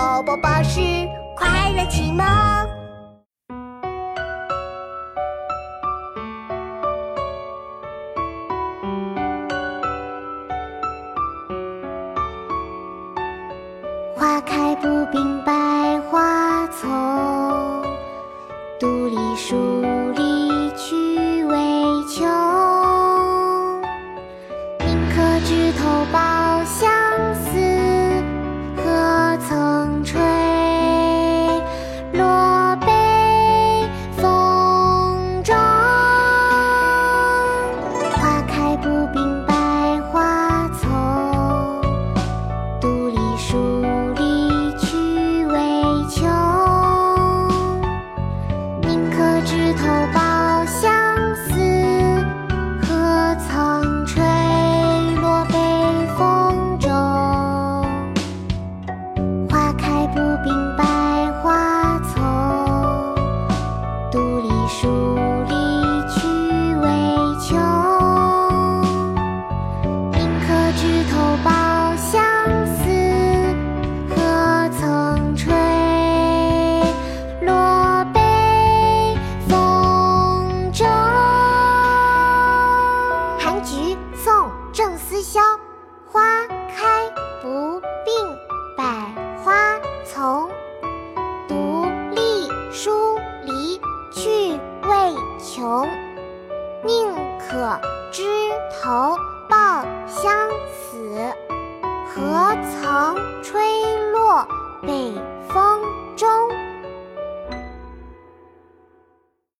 宝宝宝是快乐启蒙。花开不并百花丛，独立树里趣为穷。宁可枝头郑思肖。花开不并百花丛，独立疏篱趣味穷。宁可枝头抱香死，何曾吹落北风